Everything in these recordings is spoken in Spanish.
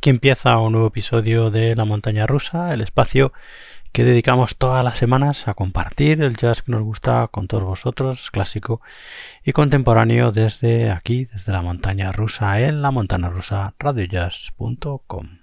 Aquí empieza un nuevo episodio de La Montaña Rusa, el espacio que dedicamos todas las semanas a compartir el jazz que nos gusta con todos vosotros, clásico y contemporáneo desde aquí, desde la montaña rusa en la montaña rusa radiojazz.com.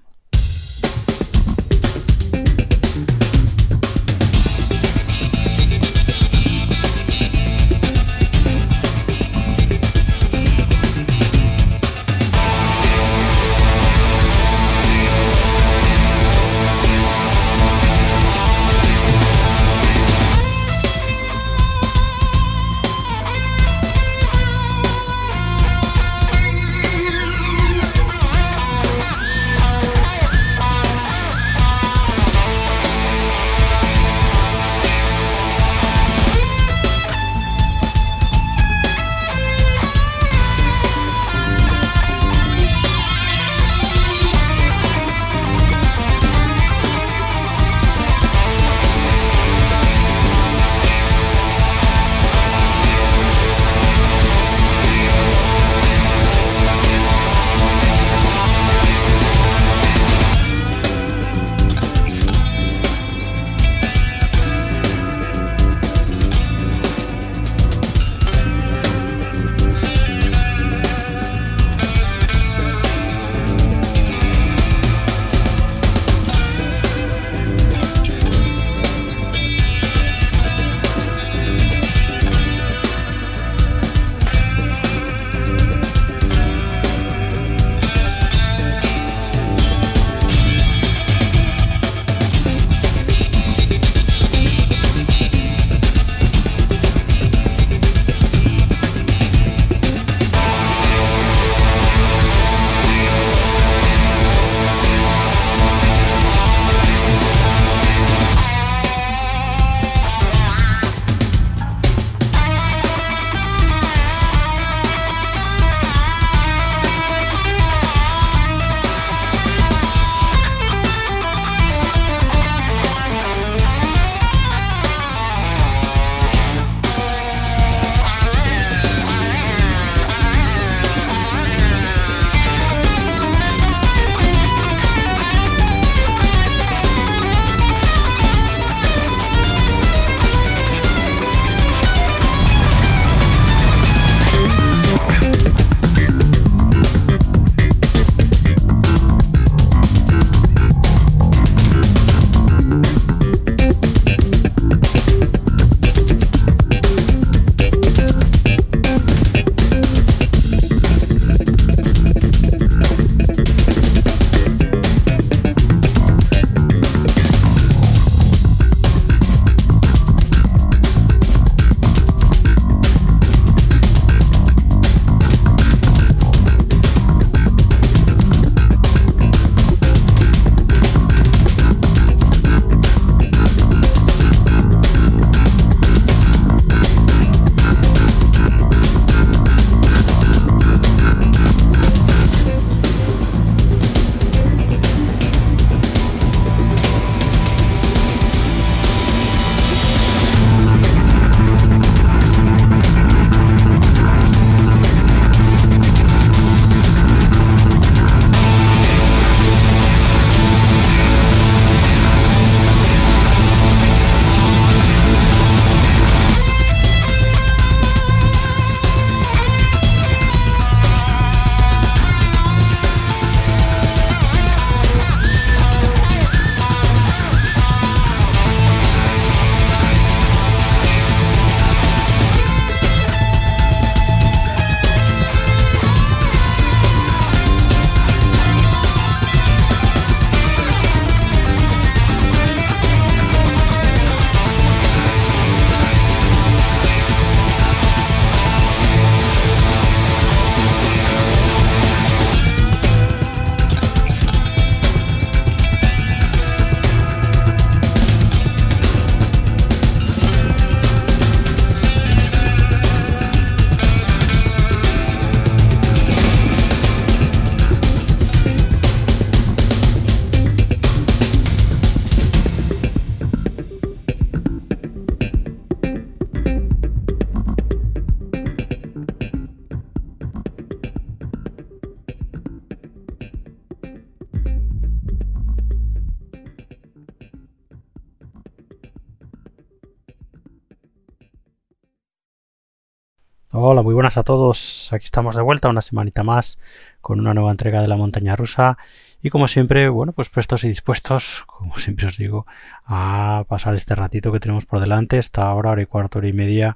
muy buenas a todos. Aquí estamos de vuelta una semanita más con una nueva entrega de la montaña rusa y como siempre, bueno, pues prestos y dispuestos, como siempre os digo, a pasar este ratito que tenemos por delante, esta hora, hora y cuarto, hora y media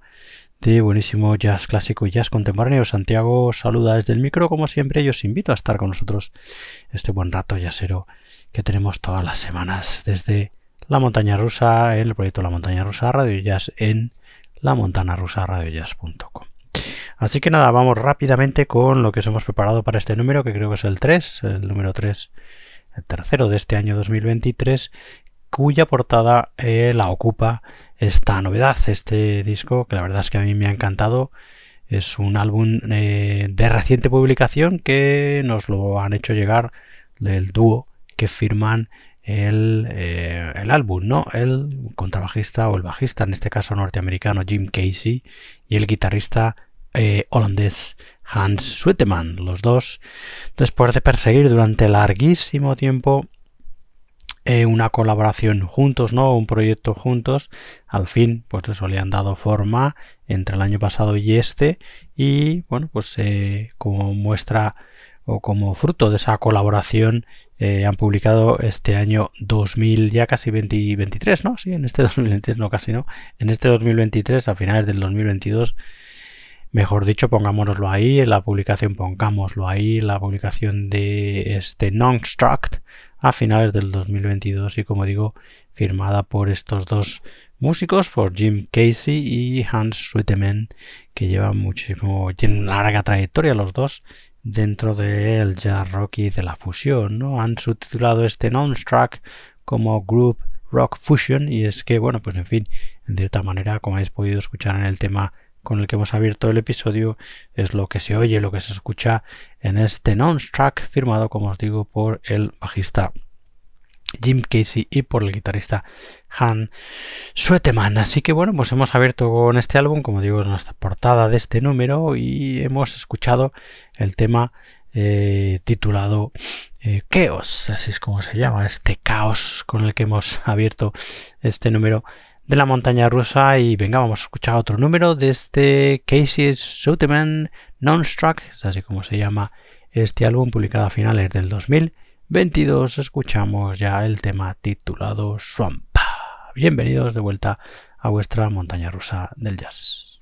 de buenísimo jazz clásico y jazz contemporáneo. Santiago saluda desde el micro, como siempre, y os invito a estar con nosotros este buen rato jazzero que tenemos todas las semanas desde la montaña rusa en el proyecto La Montaña Rusa Radio Jazz en la montana rusa. Así que nada, vamos rápidamente con lo que os hemos preparado para este número, que creo que es el 3, el número 3, el tercero de este año 2023, cuya portada eh, la ocupa esta novedad, este disco, que la verdad es que a mí me ha encantado. Es un álbum eh, de reciente publicación que nos lo han hecho llegar el dúo que firman el, eh, el, álbum, ¿no? El contrabajista o el bajista, en este caso norteamericano Jim Casey, y el guitarrista eh, holandés Hans Sweteman. Los dos, después de perseguir durante larguísimo tiempo eh, una colaboración juntos, ¿no? Un proyecto juntos, al fin, pues eso le han dado forma entre el año pasado y este, y bueno, pues como muestra o como fruto de esa colaboración eh, han publicado este año 2000, ya casi 2023, ¿no? Sí, en este 2023, no casi no, en este 2023, a finales del 2022, mejor dicho, pongámonoslo ahí, en la publicación pongámoslo ahí, la publicación de este Non-Struct a finales del 2022 y como digo, firmada por estos dos músicos, por Jim Casey y Hans Sweteman, que llevan muchísimo, tienen larga trayectoria los dos dentro del jazz rock y de la fusión. ¿no? Han subtitulado este non-track como Group Rock Fusion y es que, bueno, pues en fin, de cierta manera, como habéis podido escuchar en el tema con el que hemos abierto el episodio, es lo que se oye, lo que se escucha en este non-track firmado, como os digo, por el bajista Jim Casey y por el guitarrista Han Sweteman. Así que bueno, pues hemos abierto con este álbum, como digo, es nuestra portada de este número y hemos escuchado el tema eh, titulado eh, Chaos, así es como se llama, este caos con el que hemos abierto este número de la montaña rusa y venga, vamos a escuchar otro número de este Casey Sweteman Non-Struck, así como se llama este álbum publicado a finales del 2000 22 escuchamos ya el tema titulado Swamp. Bienvenidos de vuelta a vuestra montaña rusa del jazz.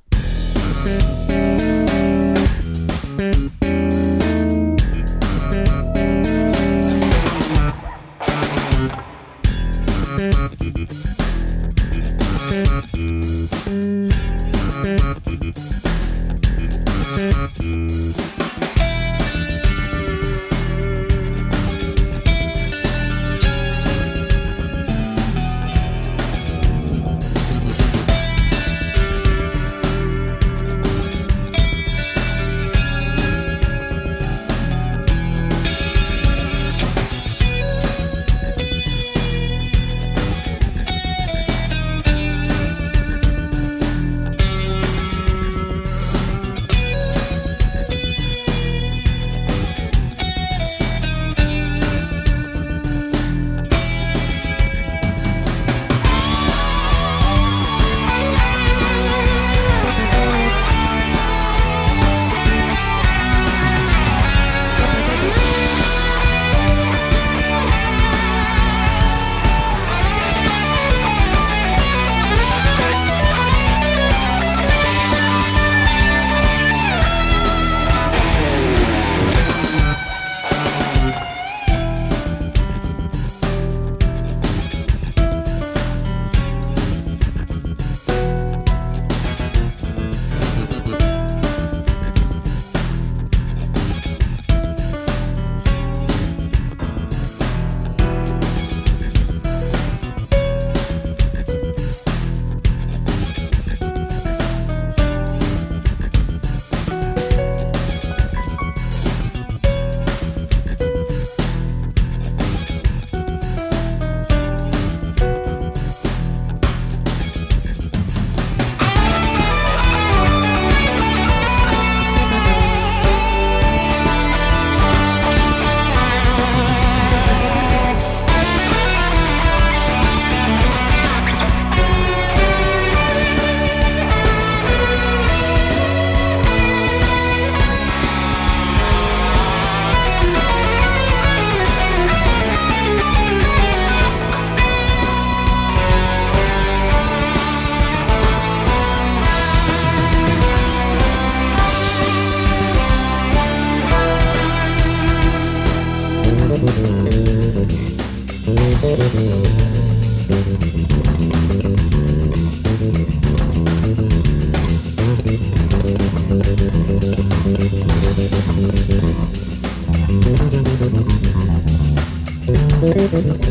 Pues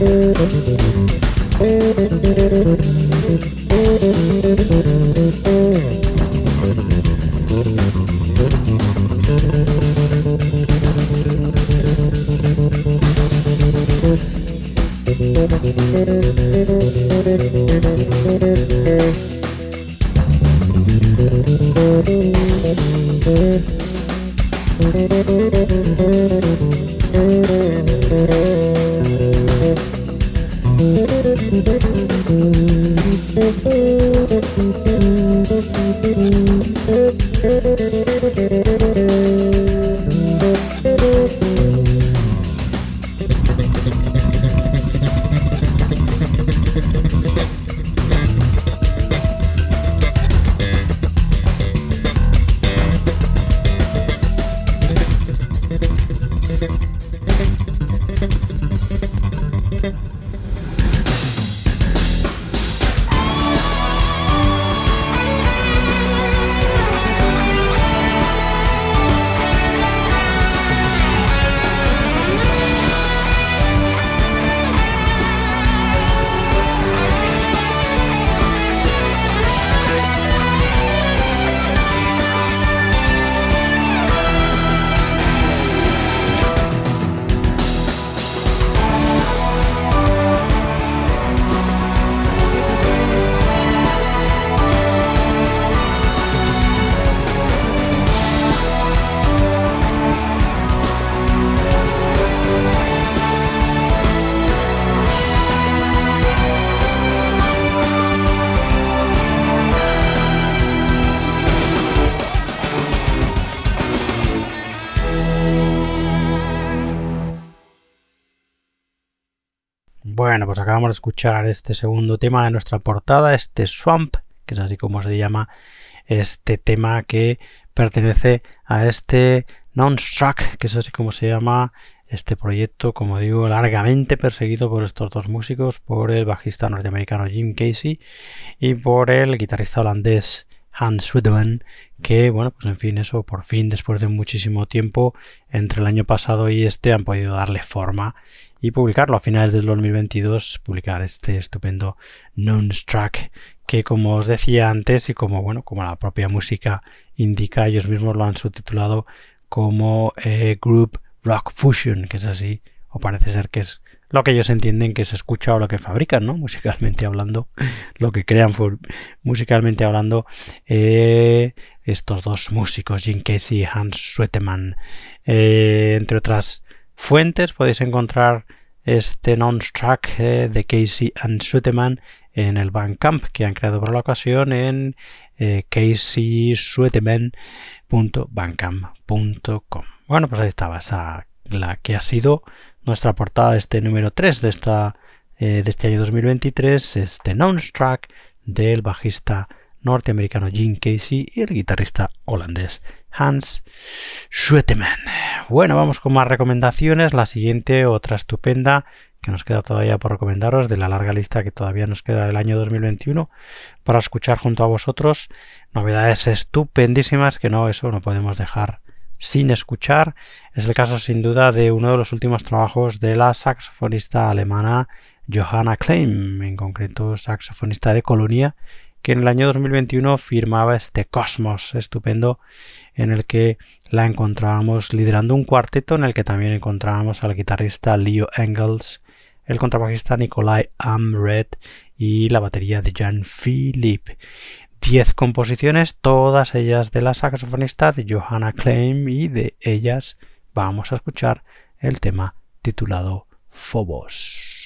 acabamos de escuchar este segundo tema de nuestra portada, este Swamp, que es así como se llama este tema que pertenece a este Non-Struck, que es así como se llama este proyecto, como digo, largamente perseguido por estos dos músicos, por el bajista norteamericano Jim Casey y por el guitarrista holandés Hans Swedeman, que, bueno, pues en fin, eso por fin, después de muchísimo tiempo, entre el año pasado y este, han podido darle forma y publicarlo a finales del 2022, publicar este estupendo Track que como os decía antes y como bueno, como la propia música indica, ellos mismos lo han subtitulado como eh, Group Rock Fusion, que es así, o parece ser que es lo que ellos entienden que se escucha o lo que fabrican, ¿no? Musicalmente hablando, lo que crean musicalmente hablando, eh, estos dos músicos, Jim Casey y Hans Sweteman, eh, entre otras fuentes podéis encontrar este non-track eh, de Casey and Sweteman en el Bandcamp que han creado por la ocasión en eh. Bueno, pues ahí estaba esa, la que ha sido nuestra portada de este número 3 de, esta, eh, de este año 2023, este non-track del bajista norteamericano Jim Casey y el guitarrista holandés Hans Schwetemann. Bueno, vamos con más recomendaciones. La siguiente, otra estupenda que nos queda todavía por recomendaros de la larga lista que todavía nos queda del año 2021 para escuchar junto a vosotros novedades estupendísimas que no, eso no podemos dejar sin escuchar. Es el caso sin duda de uno de los últimos trabajos de la saxofonista alemana Johanna Klein, en concreto saxofonista de Colonia, que en el año 2021 firmaba este Cosmos estupendo en el que la encontrábamos liderando un cuarteto en el que también encontrábamos al guitarrista Leo Engels, el contrabajista Nikolai Amret y la batería de Jan Philippe. Diez composiciones, todas ellas de la saxofonista de Johanna Klein y de ellas vamos a escuchar el tema titulado Phobos.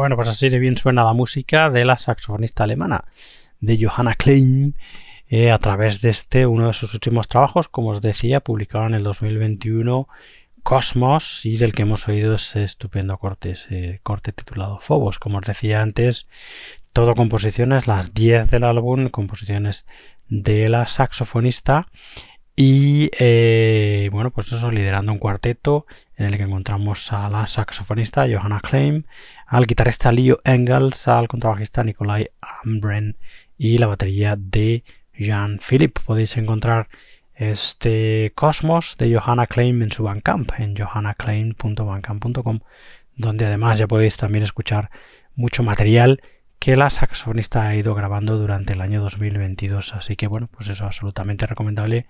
Bueno, pues así de bien suena la música de la saxofonista alemana, de Johanna Klein, eh, a través de este, uno de sus últimos trabajos, como os decía, publicado en el 2021, Cosmos, y del que hemos oído ese estupendo corte, corte titulado Phobos. Como os decía antes, todo composiciones, las 10 del álbum, composiciones de la saxofonista y eh, bueno, pues eso, liderando un cuarteto en el que encontramos a la saxofonista Johanna Klein, al guitarrista Leo Engels, al contrabajista Nikolai Ambren y la batería de Jean Philippe. Podéis encontrar este Cosmos de Johanna Klein en su Bandcamp, en johannaclaim.bandcamp.com, donde además ya podéis también escuchar mucho material que la saxofonista ha ido grabando durante el año 2022. Así que bueno, pues eso absolutamente recomendable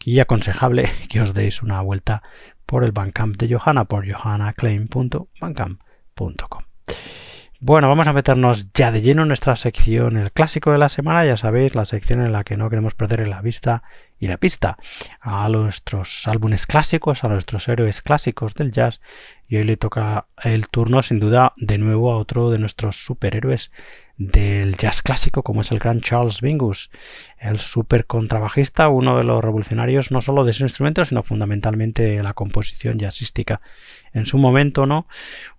y aconsejable que os deis una vuelta por el Bandcamp de Johanna por johannaclaim.bandcamp.com. Bueno, vamos a meternos ya de lleno en nuestra sección, el clásico de la semana, ya sabéis, la sección en la que no queremos perder la vista y la pista a nuestros álbumes clásicos, a nuestros héroes clásicos del jazz. Y hoy le toca el turno, sin duda, de nuevo a otro de nuestros superhéroes del jazz clásico como es el gran Charles Mingus, el super contrabajista, uno de los revolucionarios no solo de su instrumento, sino fundamentalmente de la composición jazzística. En su momento, ¿no?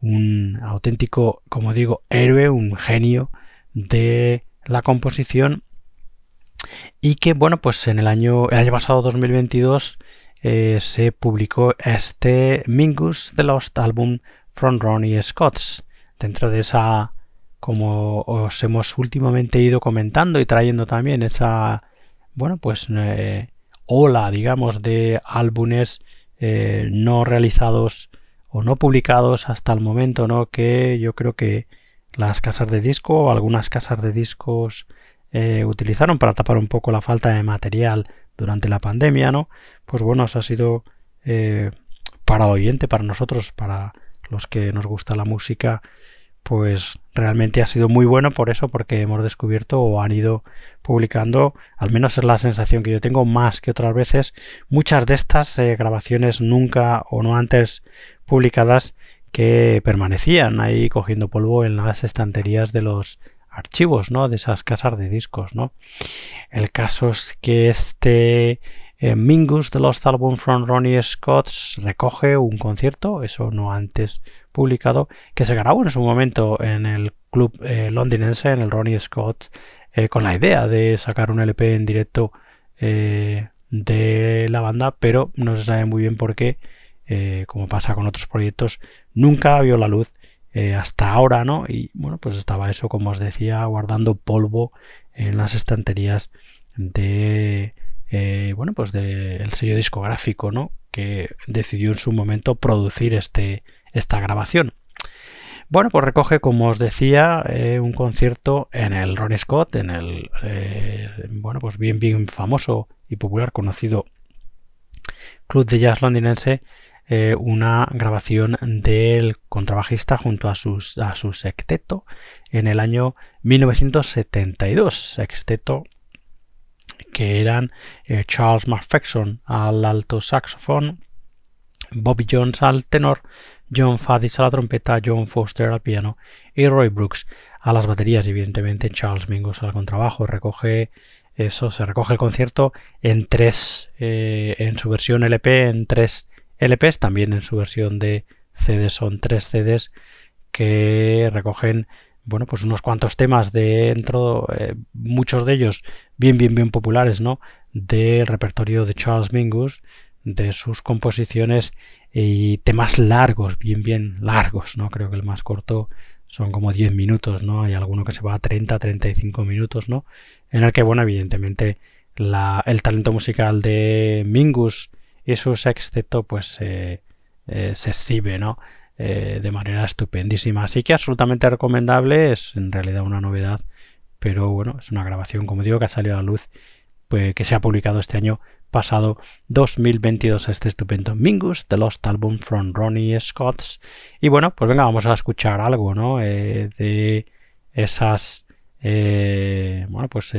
Un auténtico, como digo, héroe, un genio de la composición y que, bueno, pues en el año, el año pasado 2022 eh, se publicó este Mingus The Lost Album from Ronnie Scott's. Dentro de esa como os hemos últimamente ido comentando y trayendo también esa, bueno, pues eh, ola, digamos, de álbumes eh, no realizados o no publicados hasta el momento, ¿no? Que yo creo que las casas de disco algunas casas de discos utilizaron para tapar un poco la falta de material durante la pandemia, ¿no? Pues bueno, os ha sido para el oyente, para nosotros, para los que nos gusta la música, pues realmente ha sido muy bueno por eso, porque hemos descubierto o han ido publicando, al menos es la sensación que yo tengo más que otras veces, muchas de estas eh, grabaciones nunca o no antes publicadas que permanecían ahí cogiendo polvo en las estanterías de los archivos, ¿no? De esas casas de discos, ¿no? El caso es que este eh, Mingus de Lost Album from Ronnie Scott recoge un concierto, eso no antes publicado, que se grabó en su momento en el club eh, londinense, en el Ronnie Scott, eh, con la idea de sacar un LP en directo de la banda, pero no se sabe muy bien por qué, como pasa con otros proyectos, nunca vio la luz hasta ahora, ¿no? Y bueno, pues estaba eso, como os decía, guardando polvo en las estanterías de eh, bueno, pues del sello discográfico, ¿no? Que decidió en su momento producir este, esta grabación. Bueno, pues recoge, como os decía, eh, un concierto en el Ronnie Scott, en el, eh, bueno, pues bien, bien famoso y popular conocido Club de Jazz londinense, una grabación del contrabajista junto a, a su sexteto en el año 1972. Sexteto que eran eh, Charles McPherson al alto saxofón, Bobby Jones al tenor, John Faddis a la trompeta, John Foster al piano y Roy Brooks a las baterías. Evidentemente Charles Mingus al contrabajo. Recoge eso, se recoge el concierto en tres, eh, en su versión LP, en tres LPs, también en su versión de CD son tres CDs que recogen bueno, pues unos cuantos temas dentro, eh, muchos de ellos bien, bien, bien populares, ¿no? Del repertorio de Charles Mingus, de sus composiciones y temas largos, bien, bien largos, ¿no? Creo que el más corto son como 10 minutos, ¿no? Hay alguno que se va a 30, 35 minutos, ¿no? En el que, bueno, evidentemente la, el talento musical de Mingus y su sexteto, pues eh, eh, se exhibe, ¿no? Eh, de manera estupendísima. Así que absolutamente recomendable, es en realidad una novedad, pero bueno, es una grabación, como digo, que ha salido a la luz, pues, que se ha publicado este año pasado 2022 este estupendo Mingus, The Lost Album from Ronnie Scott's. Y bueno, pues venga, vamos a escuchar algo, ¿no? De esas, bueno, pues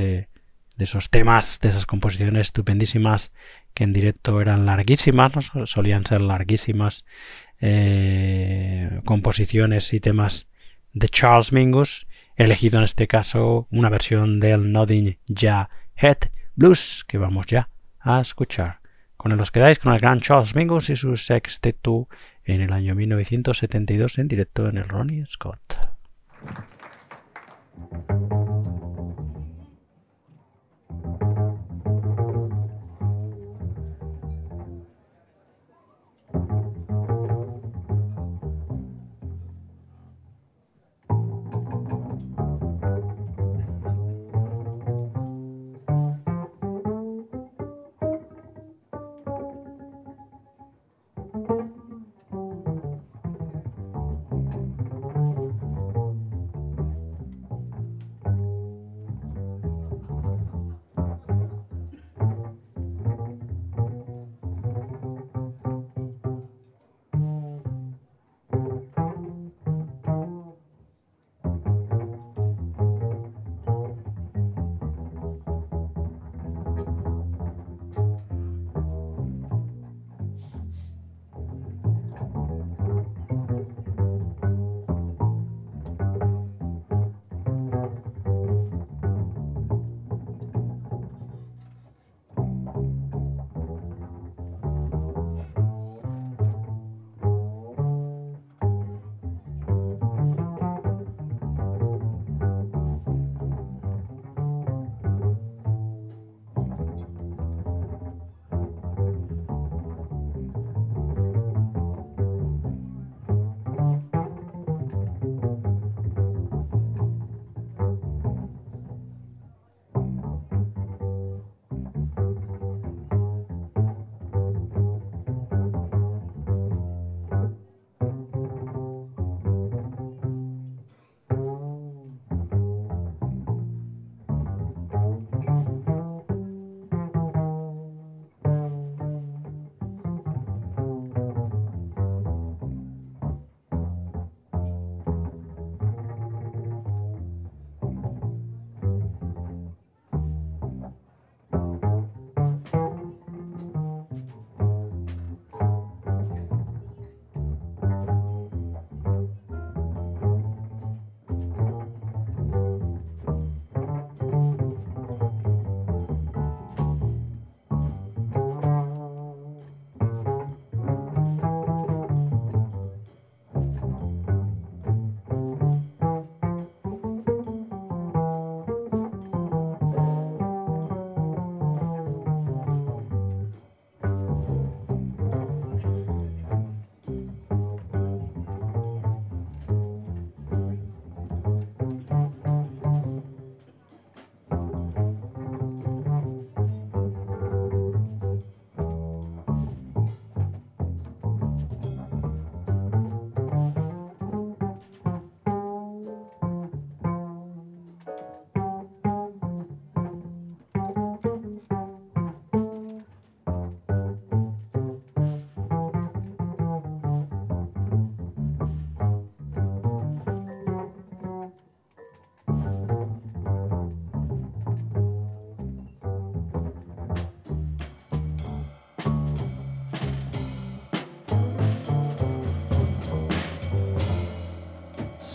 de esos temas, de esas composiciones estupendísimas que en directo eran larguísimas, solían ser larguísimas eh, composiciones y temas de Charles Mingus, elegido en este caso una versión del Nodding Ya Head Blues que vamos ya a escuchar. Con él os quedáis con el gran Charles Mingus y su sexteto en el año 1972 en directo en el Ronnie Scott.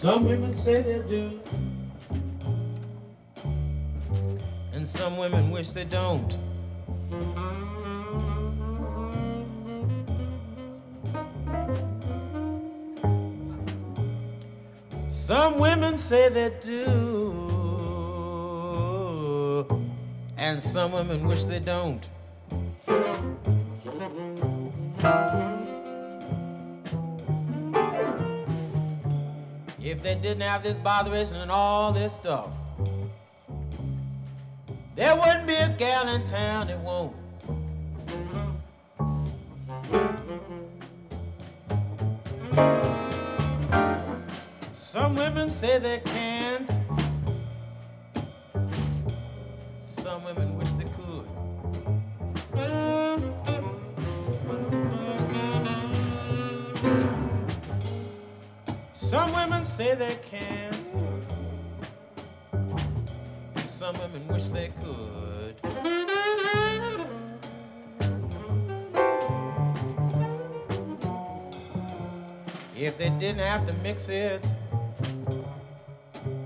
Some women say they do, and some women wish they don't. Some women say they do, and some women wish they don't. If they didn't have this botheration and all this stuff, there wouldn't be a gal in town that won't. Some women say they can't. Say they can't. And some women wish they could. If they didn't have to mix it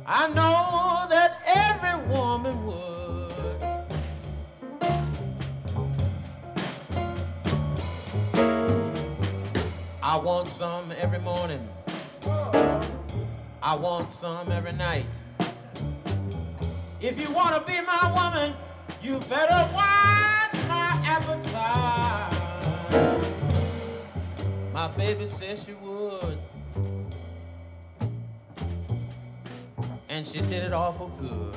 I know that every woman would. I want some every morning. I want some every night. If you want to be my woman, you better watch my appetite. My baby says she would. And she did it awful good.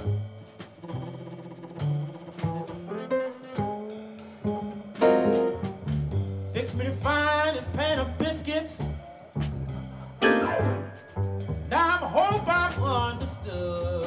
Fix me the finest pan of biscuits. Understood.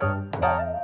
Música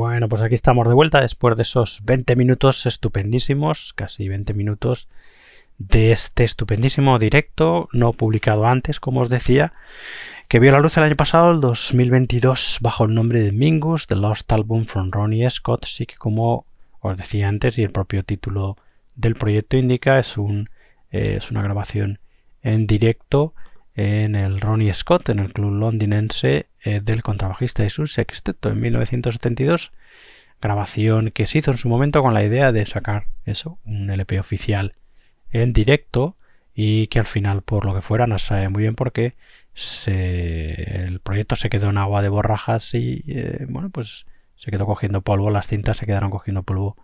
Bueno, pues aquí estamos de vuelta después de esos 20 minutos estupendísimos, casi 20 minutos de este estupendísimo directo, no publicado antes, como os decía, que vio la luz el año pasado, el 2022, bajo el nombre de Mingus, The Lost Album from Ronnie Scott, sí que como os decía antes y el propio título del proyecto indica, es, un, eh, es una grabación en directo en el Ronnie Scott, en el club londinense eh, del contrabajista y su sexteto en 1972, grabación que se hizo en su momento con la idea de sacar eso, un LP oficial en directo y que al final por lo que fuera no se sabe muy bien por qué el proyecto se quedó en agua de borrajas y eh, bueno pues se quedó cogiendo polvo las cintas se quedaron cogiendo polvo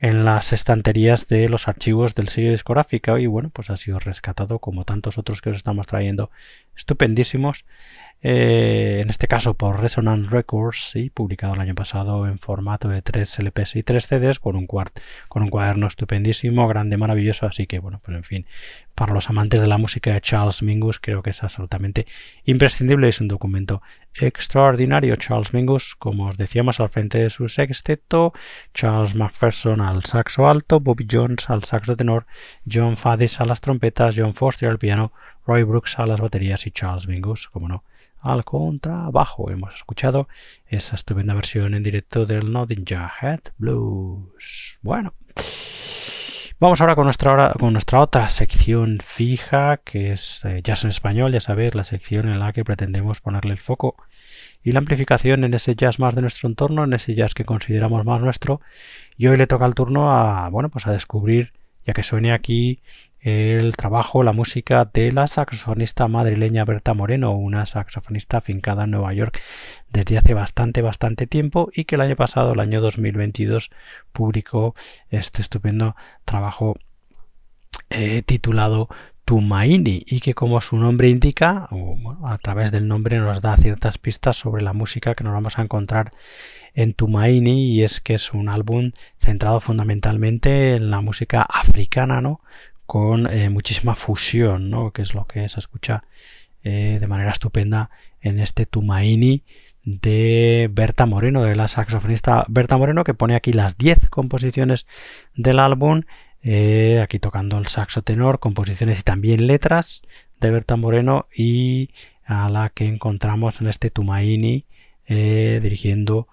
en las estanterías de los archivos del sello discográfico y bueno pues ha sido rescatado como tantos otros que os estamos trayendo estupendísimos eh, en este caso por Resonance Records y publicado el año pasado en formato de 3 LPs y 3 CDs con un, con un cuaderno estupendísimo, grande, maravilloso, así que bueno, pues en fin, para los amantes de la música de Charles Mingus creo que es absolutamente imprescindible, es un documento extraordinario. Charles Mingus, como os decíamos, al frente de su sexteto, Charles McPherson al saxo alto, Bobby Jones al saxo tenor, John Faddis a las trompetas, John Foster al piano, Roy Brooks a las baterías y Charles Mingus, como no, al contrabajo. Hemos escuchado esa estupenda versión en directo del Nodding Head Blues. Bueno, vamos ahora con nuestra, con nuestra otra sección fija, que es eh, Jazz en Español, ya sabéis, la sección en la que pretendemos ponerle el foco y la amplificación en ese jazz más de nuestro entorno, en ese jazz que consideramos más nuestro. Y hoy le toca el turno a, bueno, pues a descubrir, ya que suene aquí el trabajo, la música de la saxofonista madrileña Berta Moreno, una saxofonista afincada en Nueva York desde hace bastante, bastante tiempo y que el año pasado, el año 2022, publicó este estupendo trabajo eh, titulado Tumaini y que como su nombre indica, a través del nombre nos da ciertas pistas sobre la música que nos vamos a encontrar en Tumaini y es que es un álbum centrado fundamentalmente en la música africana, ¿no? Con eh, muchísima fusión, ¿no? que es lo que se escucha eh, de manera estupenda en este Tumaini de Berta Moreno, de la saxofonista Berta Moreno, que pone aquí las 10 composiciones del álbum, eh, aquí tocando el saxo tenor, composiciones y también letras de Berta Moreno y a la que encontramos en este Tumaini dirigiendo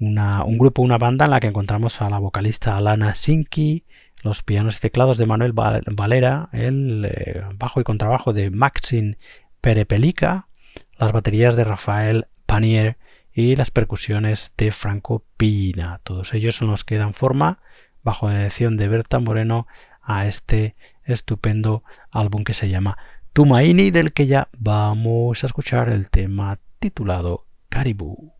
un grupo, una banda en la que encontramos a la vocalista Alana Sinki, los pianos y teclados de Manuel Valera, el eh, bajo y contrabajo de Maxim Perepelica, las baterías de Rafael Panier y las percusiones de Franco Pina. Todos ellos son los que dan forma, bajo la dirección de Berta Moreno, a este estupendo álbum que se llama Tumaini, del que ya vamos a escuchar el tema titulado Caribou.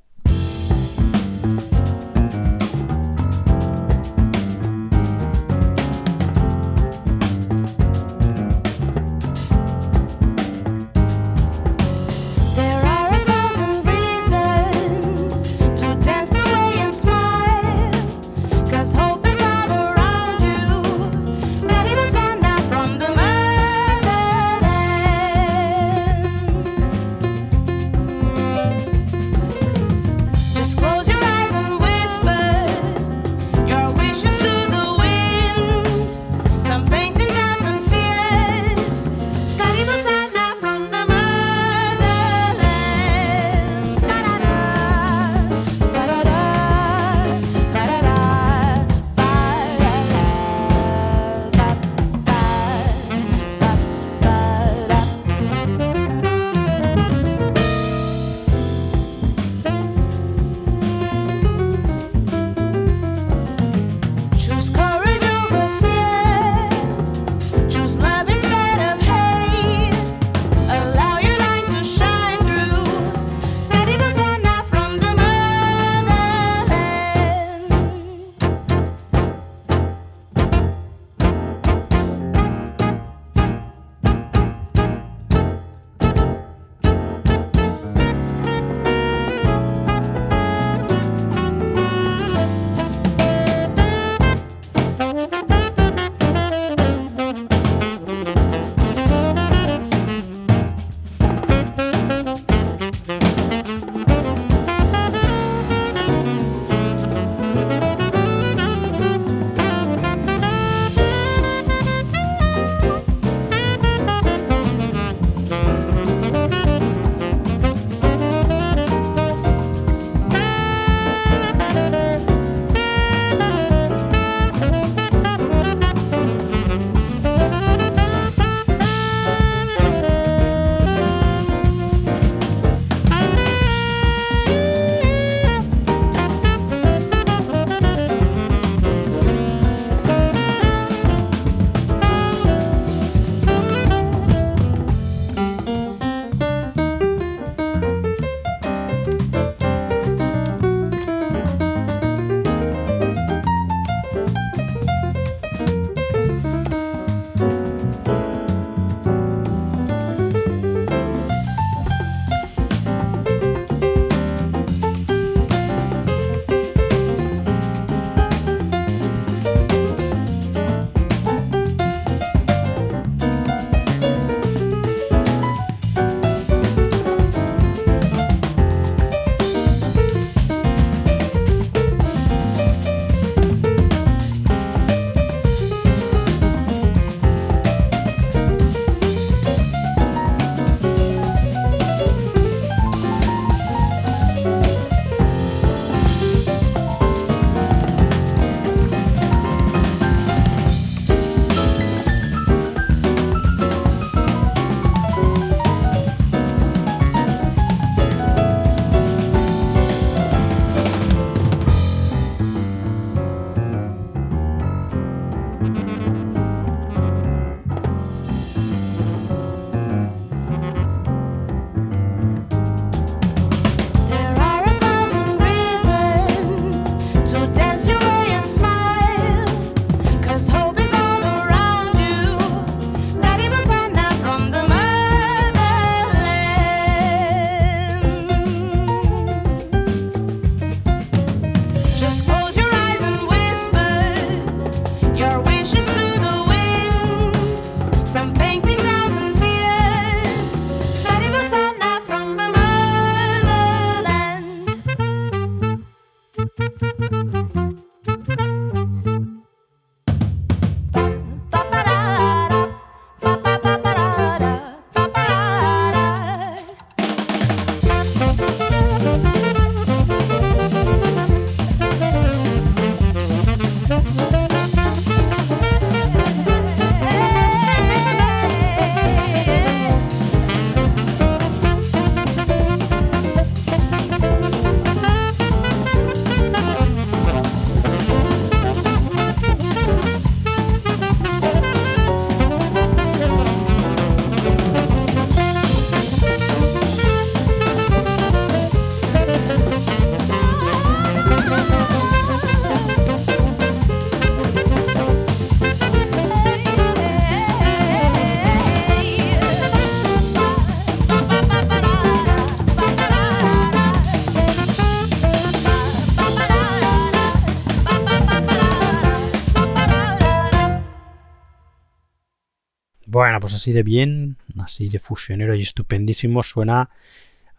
Bueno, pues así de bien, así de fusionero y estupendísimo suena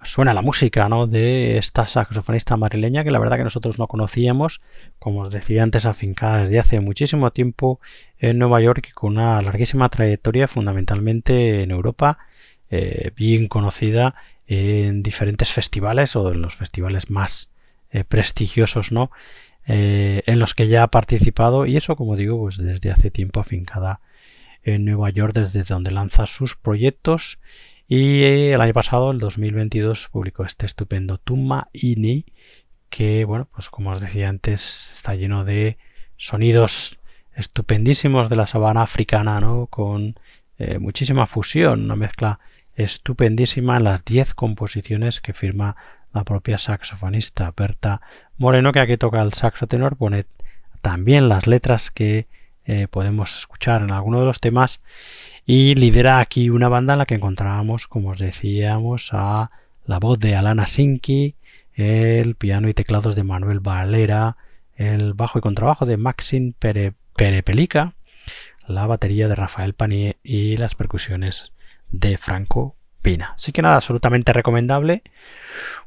suena la música ¿no? de esta saxofonista madrileña que la verdad que nosotros no conocíamos, como os decía antes, afincada desde hace muchísimo tiempo en Nueva York y con una larguísima trayectoria fundamentalmente en Europa, eh, bien conocida en diferentes festivales o en los festivales más eh, prestigiosos, ¿no? Eh, en los que ya ha participado y eso, como digo, pues desde hace tiempo afincada en Nueva York, desde donde lanza sus proyectos y el año pasado, el 2022, publicó este estupendo Tumma Ini, que, bueno, pues como os decía antes, está lleno de sonidos estupendísimos de la sabana africana, ¿no? Con eh, muchísima fusión, una mezcla estupendísima en las 10 composiciones que firma la propia saxofonista Berta Moreno, que aquí toca el saxo tenor, pone también las letras que eh, podemos escuchar en alguno de los temas y lidera aquí una banda en la que encontrábamos, como os decíamos, a la voz de Alana Sinki, el piano y teclados de Manuel Valera, el bajo y contrabajo de Maxim Perepelica, la batería de Rafael Panier y las percusiones de Franco Pina. Así que nada, absolutamente recomendable.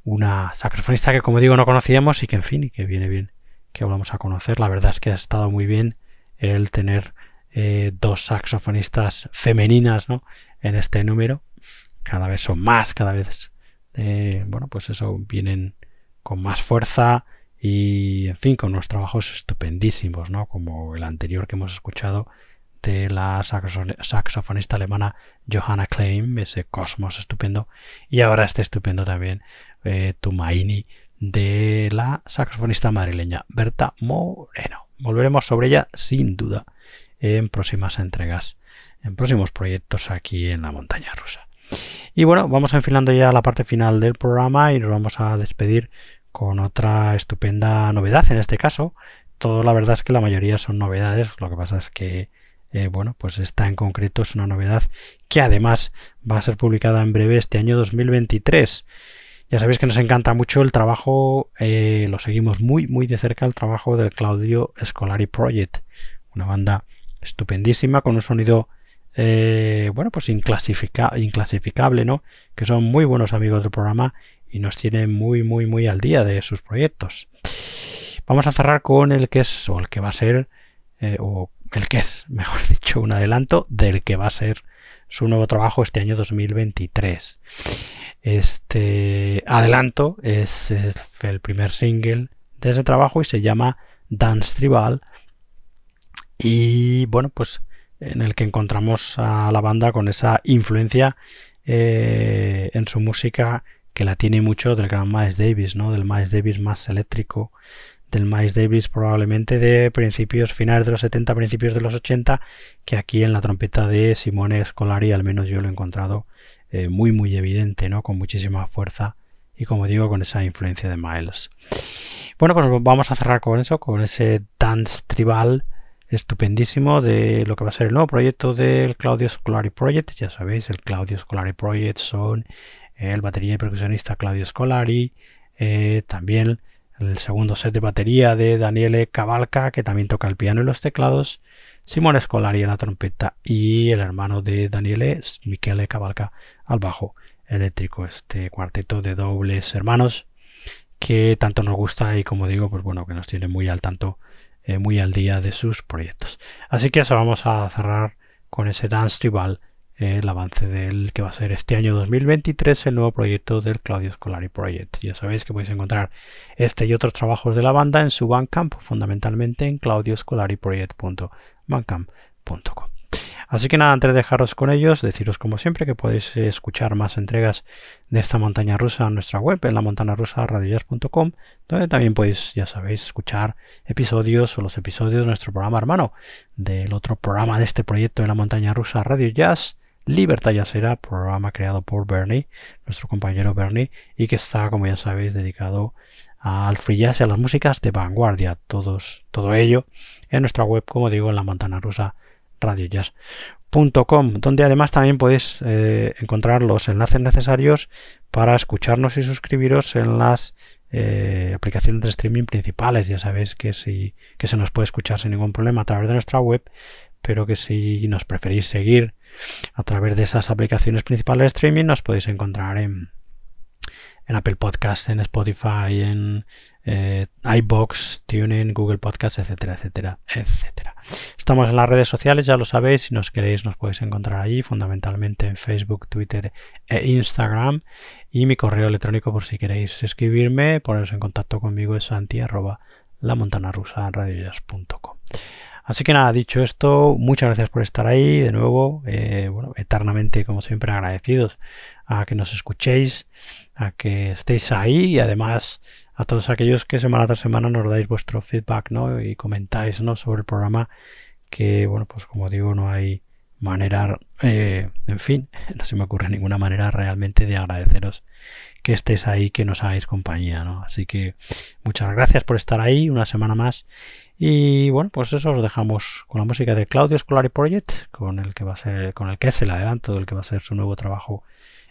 Una saxofonista que como digo no conocíamos y que en fin, que viene bien que volvamos a conocer. La verdad es que ha estado muy bien el tener eh, dos saxofonistas femeninas ¿no? en este número. Cada vez son más, cada vez, eh, bueno, pues eso, vienen con más fuerza y, en fin, con unos trabajos estupendísimos, ¿no? Como el anterior que hemos escuchado de la saxofonista alemana Johanna Klein, ese Cosmos estupendo, y ahora este estupendo también eh, Tumaini de la saxofonista madrileña Berta Moreno. Volveremos sobre ella sin duda en próximas entregas, en próximos proyectos aquí en la montaña rusa. Y bueno, vamos enfilando ya la parte final del programa y nos vamos a despedir con otra estupenda novedad en este caso. Todo la verdad es que la mayoría son novedades, lo que pasa es que eh, bueno, pues esta en concreto es una novedad que además va a ser publicada en breve este año 2023. Ya sabéis que nos encanta mucho el trabajo, eh, lo seguimos muy muy de cerca el trabajo del Claudio Scolari Project, una banda estupendísima con un sonido eh, bueno pues inclasificable no que son muy buenos amigos del programa y nos tienen muy muy muy al día de sus proyectos. Vamos a cerrar con el que es o el que va a ser eh, o el que es mejor dicho un adelanto del que va a ser su nuevo trabajo este año 2023 este adelanto es, el primer single de ese trabajo y se llama Dance Tribal y bueno, pues en el que encontramos a la banda con esa influencia eh, en su música que la tiene mucho del gran Miles Davis, ¿no? Del Miles Davis más eléctrico, del Miles Davis probablemente de principios, finales de los 70, principios de los 80, que aquí en la trompeta de Simone Scolari al menos yo lo he encontrado eh, muy muy evidente, ¿no? Con muchísima fuerza y como digo con esa influencia de Miles. Bueno, pues vamos a cerrar con eso, con ese dance tribal estupendísimo de lo que va a ser el nuevo proyecto del Claudio Scolari Project. Ya sabéis, el Claudio Scolari Project son el batería y percusionista Claudio Scolari, eh, también el segundo set de batería de Daniele Cavalca, que también toca el piano y los teclados, Simone Scolari en la trompeta y el hermano de Daniele, Michele Cavalca, al bajo eléctrico. Este cuarteto de dobles hermanos que tanto nos gusta y como digo, pues bueno, que nos tiene muy al tanto eh, muy al día de sus proyectos. Así que eso vamos a cerrar con ese Dance Tribal, el avance del que va a ser este año 2023 el nuevo proyecto del Claudio Scolari Project. Ya sabéis que podéis encontrar este y otros trabajos de la banda en su Bandcamp, fundamentalmente en claudioscolariproject.bandcamp.com. Así que nada, antes de dejaros con ellos, deciros como siempre que podéis escuchar más entregas de esta montaña rusa en nuestra web, en la montana rusa donde también podéis, ya sabéis, escuchar episodios o los episodios de nuestro programa hermano, del otro programa de este proyecto de la montaña rusa Radio Jazz, Libertad Jazzera, programa creado por Bernie, nuestro compañero Bernie, y que está, como ya sabéis, dedicado al free jazz y a las músicas de vanguardia. Todos, todo ello en nuestra web, como digo, en la montana rusa radiojazz.com, donde además también podéis eh, encontrar los enlaces necesarios para escucharnos y suscribiros en las eh, aplicaciones de streaming principales. Ya sabéis que, si, que se nos puede escuchar sin ningún problema a través de nuestra web, pero que si nos preferís seguir a través de esas aplicaciones principales de streaming nos podéis encontrar en, en Apple Podcast, en Spotify, en eh, iBox, TuneIn, Google Podcast, etcétera, etcétera, etcétera. Estamos en las redes sociales, ya lo sabéis, si nos queréis nos podéis encontrar allí, fundamentalmente en Facebook, Twitter e Instagram. Y mi correo electrónico por si queréis escribirme, poneros en contacto conmigo es santi arroba la rusa Así que nada, dicho esto, muchas gracias por estar ahí de nuevo, eh, bueno, eternamente como siempre agradecidos a que nos escuchéis, a que estéis ahí y además a todos aquellos que semana tras semana nos dais vuestro feedback ¿no? y comentáis ¿no? sobre el programa que bueno pues como digo no hay manera eh, en fin no se me ocurre ninguna manera realmente de agradeceros que estéis ahí que nos hagáis compañía ¿no? así que muchas gracias por estar ahí una semana más y bueno, pues eso os dejamos con la música de Claudio Scolari Project, con el que va a ser, con el que es el adelanto del que va a ser su nuevo trabajo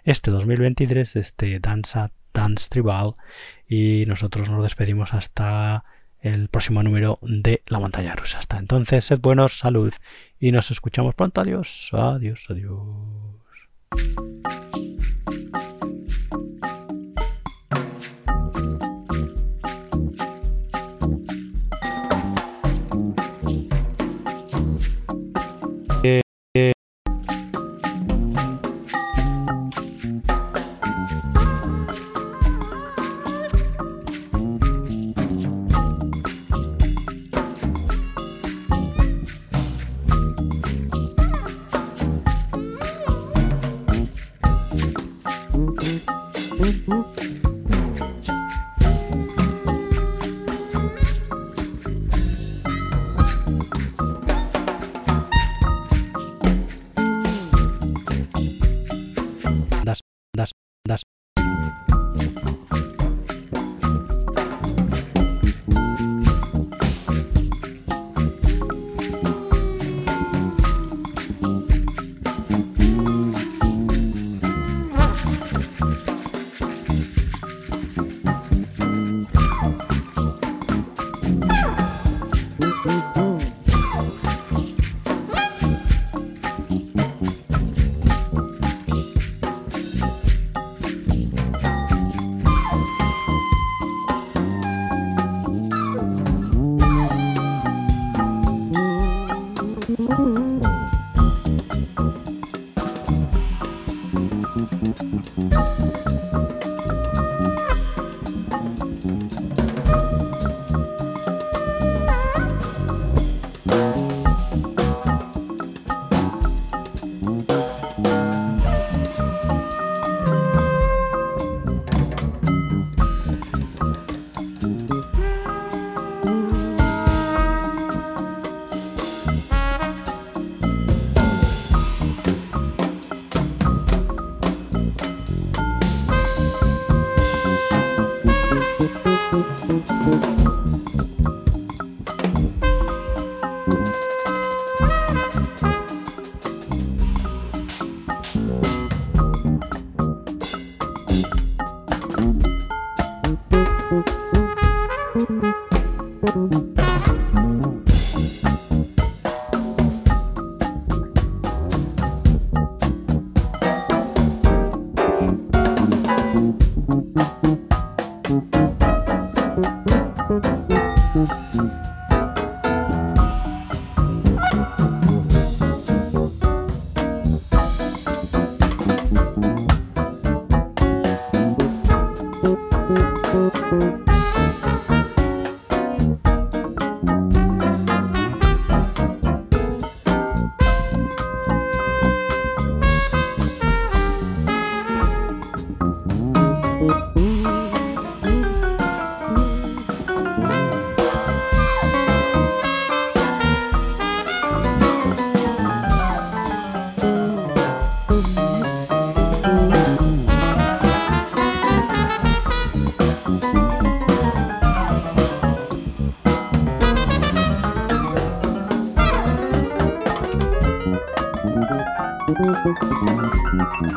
este 2023, este Danza Dance Tribal. Y nosotros nos despedimos hasta el próximo número de La Montaña Rusa. Hasta entonces, sed buenos, salud y nos escuchamos pronto. Adiós, adiós, adiós. Mm-hmm.